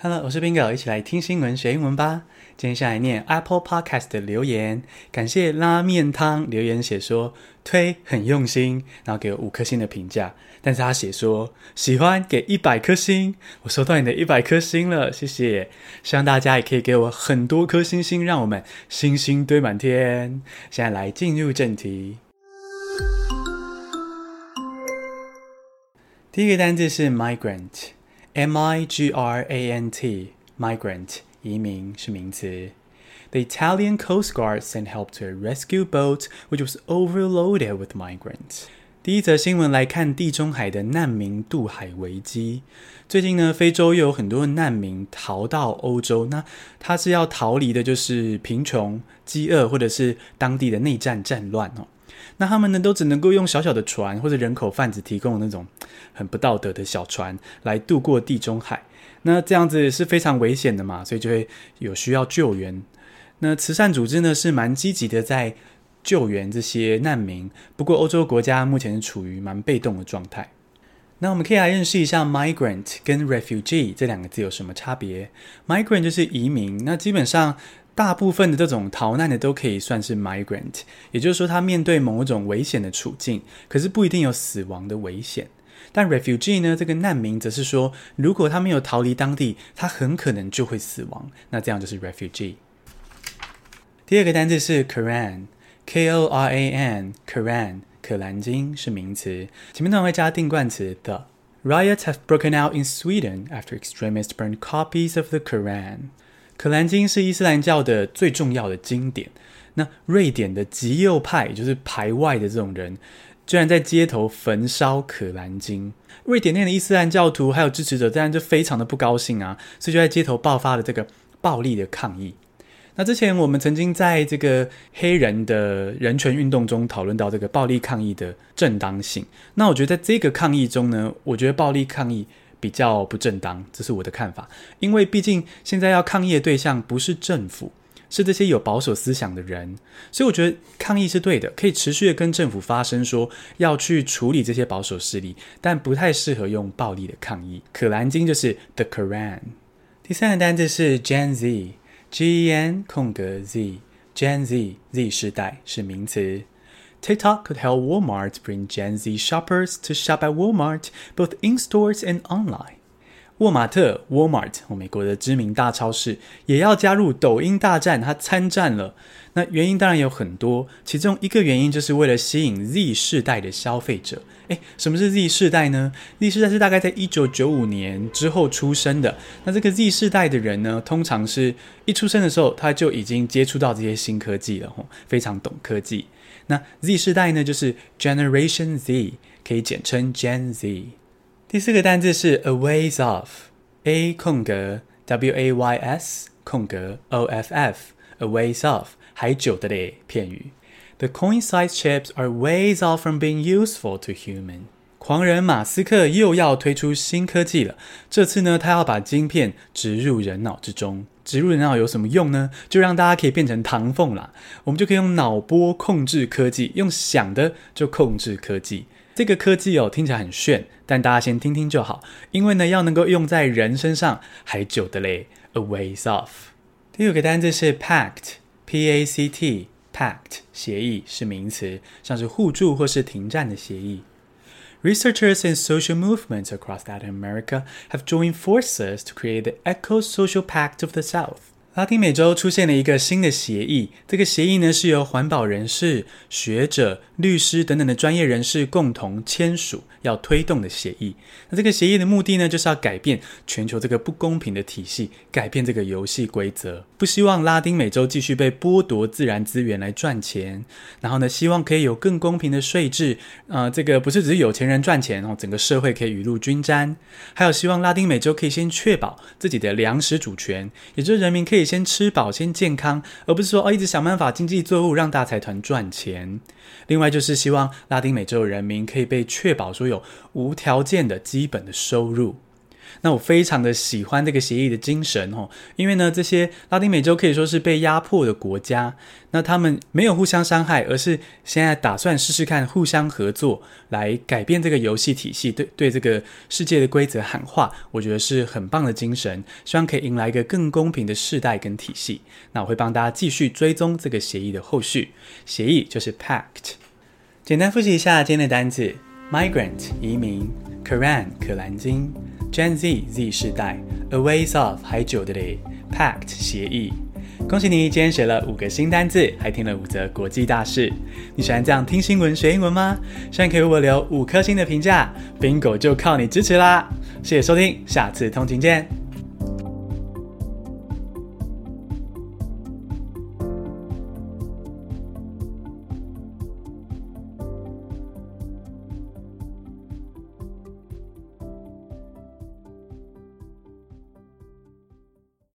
Hello，我是 Bingo，一起来听新闻学英文吧。今天下来念 Apple Podcast 的留言，感谢拉面汤留言写说推很用心，然后给我五颗星的评价。但是他写说喜欢给一百颗星，我收到你的一百颗星了，谢谢。希望大家也可以给我很多颗星星，让我们星星堆满天。现在来进入正题，第一个单字是 migrant。M-I-G-R-A-N-T, migrant, 移民是名词。The Italian Coast Guard sent help to a rescue boat which was overloaded with migrants. 第一则新闻来看地中海的难民渡海危机。最近呢，非洲又有很多难民逃到欧洲，那他是要逃离的就是贫穷、饥饿或者是当地的内战战乱哦。那他们呢，都只能够用小小的船或者人口贩子提供的那种很不道德的小船来渡过地中海。那这样子是非常危险的嘛，所以就会有需要救援。那慈善组织呢，是蛮积极的在救援这些难民。不过欧洲国家目前是处于蛮被动的状态。那我们可以来认识一下 migrant 跟 refugee 这两个字有什么差别。migrant 就是移民，那基本上。大部分的这种逃难的都可以算是 migrant，也就是说他面对某种危险的处境，可是不一定有死亡的危险。但 refugee 呢，这个难民则是说，如果他没有逃离当地，他很可能就会死亡，那这样就是 refugee。第二个单字是 Koran，K-O-R-A-N，Koran，可兰经是名词，前面呢会加定冠词 the。Riots have broken out in Sweden after extremists burned copies of the Koran。可兰经是伊斯兰教的最重要的经典。那瑞典的极右派，也就是排外的这种人，居然在街头焚烧可兰经。瑞典内的伊斯兰教徒还有支持者，当然就非常的不高兴啊，所以就在街头爆发了这个暴力的抗议。那之前我们曾经在这个黑人的人权运动中讨论到这个暴力抗议的正当性。那我觉得在这个抗议中呢，我觉得暴力抗议。比较不正当，这是我的看法。因为毕竟现在要抗议的对象不是政府，是这些有保守思想的人，所以我觉得抗议是对的，可以持续的跟政府发声，说要去处理这些保守势力，但不太适合用暴力的抗议。可兰经就是 The Quran。第三个单字是 Gen Z Z，G-E-N 空格 Z，Gen Z，Z 世代是名词。TikTok could help Walmart bring Gen Z shoppers to shop at Walmart, both in stores and online. 沃玛特 （Walmart） 美国的知名大超市也要加入抖音大战，它参战了。那原因当然有很多，其中一个原因就是为了吸引 Z 世代的消费者。诶，什么是 Z 世代呢？Z 世代是大概在一九九五年之后出生的。那这个 Z 世代的人呢，通常是一出生的时候他就已经接触到这些新科技了，吼，非常懂科技。那 Z 世代呢，就是 Generation Z，可以简称 Gen Z。第四个单字是 a ways off，A 空格 W A Y S 空格 O F F，a ways off，还久的嘞，片语。The coin size chips are ways off from being useful to human。狂人马斯克又要推出新科技了，这次呢，他要把晶片植入人脑之中。植入人脑有什么用呢？就让大家可以变成唐凤啦，我们就可以用脑波控制科技，用想的就控制科技。这个科技哦，听起来很炫，但大家先听听就好，因为呢，要能够用在人身上还久的嘞，a ways off。第五个单字是 pact，P-A-C-T，pact，协议是名词，像是互助或是停战的协议。Researchers and social movements across Latin America have joined forces to create the Eco-Social Pact of the South. 拉丁美洲出现了一个新的协议，这个协议呢是由环保人士、学者、律师等等的专业人士共同签署，要推动的协议。那这个协议的目的呢，就是要改变全球这个不公平的体系，改变这个游戏规则，不希望拉丁美洲继续被剥夺自然资源来赚钱。然后呢，希望可以有更公平的税制，呃，这个不是只是有钱人赚钱，哦整个社会可以雨露均沾。还有希望拉丁美洲可以先确保自己的粮食主权，也就是人民可以。先吃饱，先健康，而不是说哦，一直想办法经济作物让大财团赚钱。另外就是希望拉丁美洲人民可以被确保说有无条件的基本的收入。那我非常的喜欢这个协议的精神哦，因为呢，这些拉丁美洲可以说是被压迫的国家，那他们没有互相伤害，而是现在打算试试看互相合作来改变这个游戏体系，对对这个世界的规则喊话，我觉得是很棒的精神，希望可以迎来一个更公平的世代跟体系。那我会帮大家继续追踪这个协议的后续，协议就是 pact。简单复习一下今天的单词：migrant 移民，Quran 可兰经。Gen Z Z 世代，A ways off 还久的嘞，Pact 协议，恭喜你今天学了五个新单字，还听了五则国际大事。你喜欢这样听新闻学英文吗？希望可以为我留五颗星的评价，Bingo 就靠你支持啦！谢谢收听，下次通勤见。